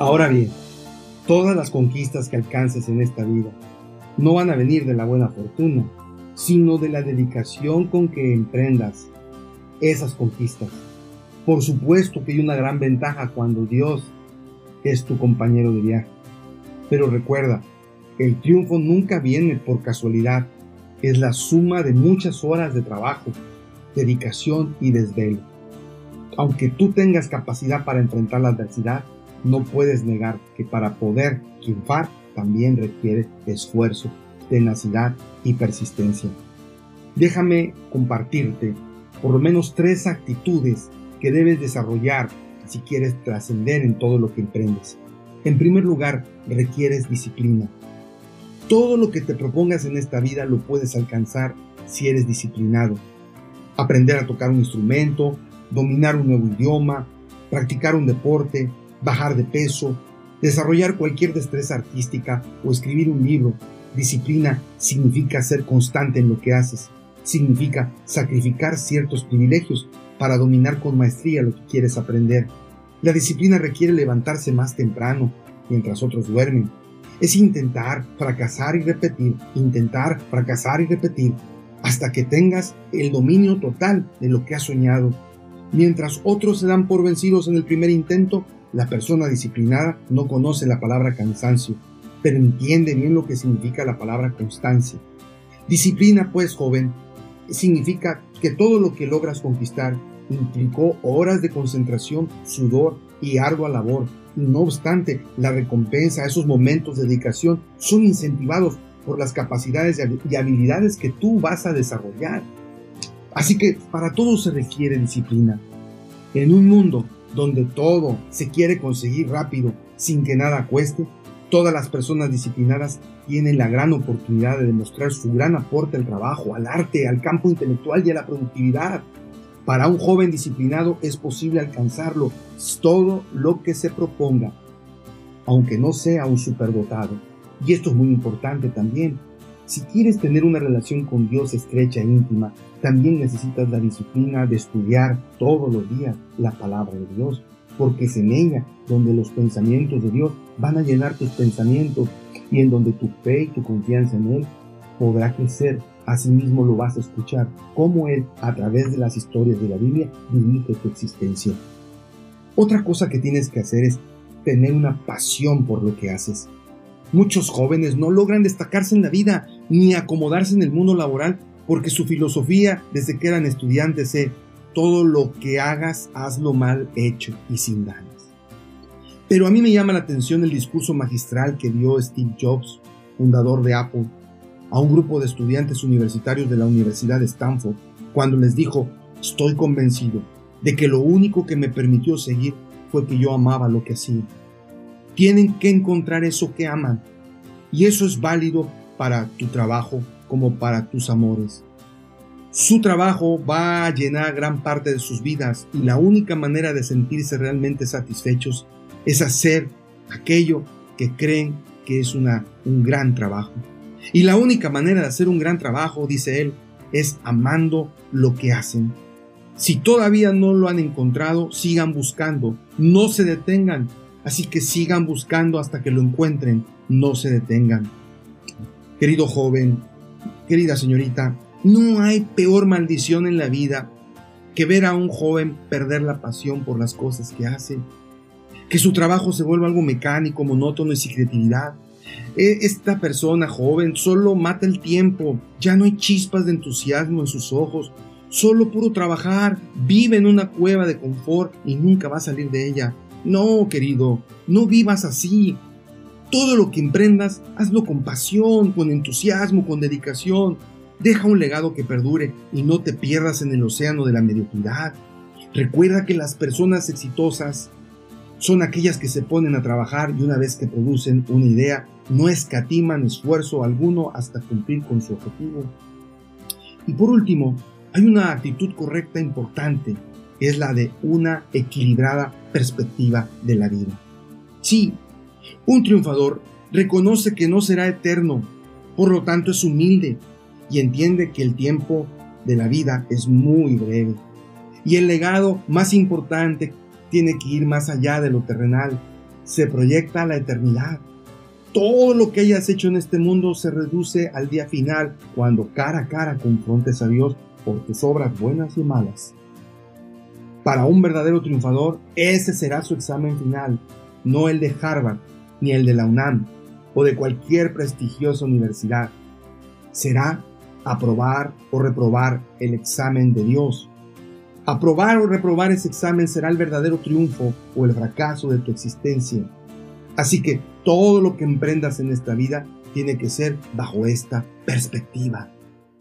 Ahora bien, todas las conquistas que alcances en esta vida no van a venir de la buena fortuna, sino de la dedicación con que emprendas esas conquistas. Por supuesto que hay una gran ventaja cuando Dios es tu compañero de viaje. Pero recuerda, el triunfo nunca viene por casualidad, es la suma de muchas horas de trabajo, dedicación y desvelo. Aunque tú tengas capacidad para enfrentar la adversidad, no puedes negar que para poder triunfar también requiere esfuerzo, tenacidad y persistencia. Déjame compartirte por lo menos tres actitudes que debes desarrollar si quieres trascender en todo lo que emprendes. En primer lugar, requieres disciplina. Todo lo que te propongas en esta vida lo puedes alcanzar si eres disciplinado. Aprender a tocar un instrumento, dominar un nuevo idioma, practicar un deporte, bajar de peso, desarrollar cualquier destreza artística o escribir un libro. Disciplina significa ser constante en lo que haces. Significa sacrificar ciertos privilegios para dominar con maestría lo que quieres aprender. La disciplina requiere levantarse más temprano, mientras otros duermen. Es intentar, fracasar y repetir, intentar, fracasar y repetir, hasta que tengas el dominio total de lo que has soñado. Mientras otros se dan por vencidos en el primer intento, la persona disciplinada no conoce la palabra cansancio, pero entiende bien lo que significa la palabra constancia. Disciplina, pues, joven, significa que todo lo que logras conquistar implicó horas de concentración, sudor y ardua labor. no obstante, la recompensa, esos momentos de dedicación son incentivados por las capacidades y habilidades que tú vas a desarrollar. Así que para todo se requiere disciplina. En un mundo donde todo se quiere conseguir rápido sin que nada cueste, todas las personas disciplinadas tienen la gran oportunidad de demostrar su gran aporte al trabajo, al arte, al campo intelectual y a la productividad. Para un joven disciplinado es posible alcanzarlo todo lo que se proponga, aunque no sea un superdotado. Y esto es muy importante también. Si quieres tener una relación con Dios estrecha e íntima, también necesitas la disciplina de estudiar todos los días la palabra de Dios, porque es en ella donde los pensamientos de Dios van a llenar tus pensamientos y en donde tu fe y tu confianza en Él podrá crecer Asimismo lo vas a escuchar cómo Él, a través de las historias de la Biblia, dirige tu existencia. Otra cosa que tienes que hacer es tener una pasión por lo que haces. Muchos jóvenes no logran destacarse en la vida ni acomodarse en el mundo laboral porque su filosofía desde que eran estudiantes es todo lo que hagas, hazlo mal hecho y sin ganas. Pero a mí me llama la atención el discurso magistral que dio Steve Jobs, fundador de Apple, a un grupo de estudiantes universitarios de la Universidad de Stanford cuando les dijo, estoy convencido de que lo único que me permitió seguir fue que yo amaba lo que hacía. Tienen que encontrar eso que aman y eso es válido para tu trabajo como para tus amores. Su trabajo va a llenar gran parte de sus vidas y la única manera de sentirse realmente satisfechos es hacer aquello que creen que es una, un gran trabajo. Y la única manera de hacer un gran trabajo, dice él, es amando lo que hacen. Si todavía no lo han encontrado, sigan buscando, no se detengan. Así que sigan buscando hasta que lo encuentren, no se detengan. Querido joven, querida señorita, no hay peor maldición en la vida que ver a un joven perder la pasión por las cosas que hace, que su trabajo se vuelva algo mecánico, monótono y sin creatividad, e, esta persona joven solo mata el tiempo, ya no hay chispas de entusiasmo en sus ojos, solo puro trabajar, vive en una cueva de confort y nunca va a salir de ella. No, querido, no vivas así. Todo lo que emprendas, hazlo con pasión, con entusiasmo, con dedicación. Deja un legado que perdure y no te pierdas en el océano de la mediocridad. Recuerda que las personas exitosas son aquellas que se ponen a trabajar y una vez que producen una idea, no escatiman esfuerzo alguno hasta cumplir con su objetivo. Y por último, hay una actitud correcta importante, es la de una equilibrada perspectiva de la vida. Sí, un triunfador reconoce que no será eterno, por lo tanto es humilde y entiende que el tiempo de la vida es muy breve. Y el legado más importante tiene que ir más allá de lo terrenal. se proyecta a la eternidad. Todo lo que hayas hecho en este mundo se reduce al día final cuando cara a cara confrontes a Dios por tus obras buenas y malas. Para un verdadero triunfador, ese será su examen final, no el de Harvard, ni el de la UNAM, o de cualquier prestigiosa universidad. Será aprobar o reprobar el examen de Dios. Aprobar o reprobar ese examen será el verdadero triunfo o el fracaso de tu existencia. Así que todo lo que emprendas en esta vida tiene que ser bajo esta perspectiva.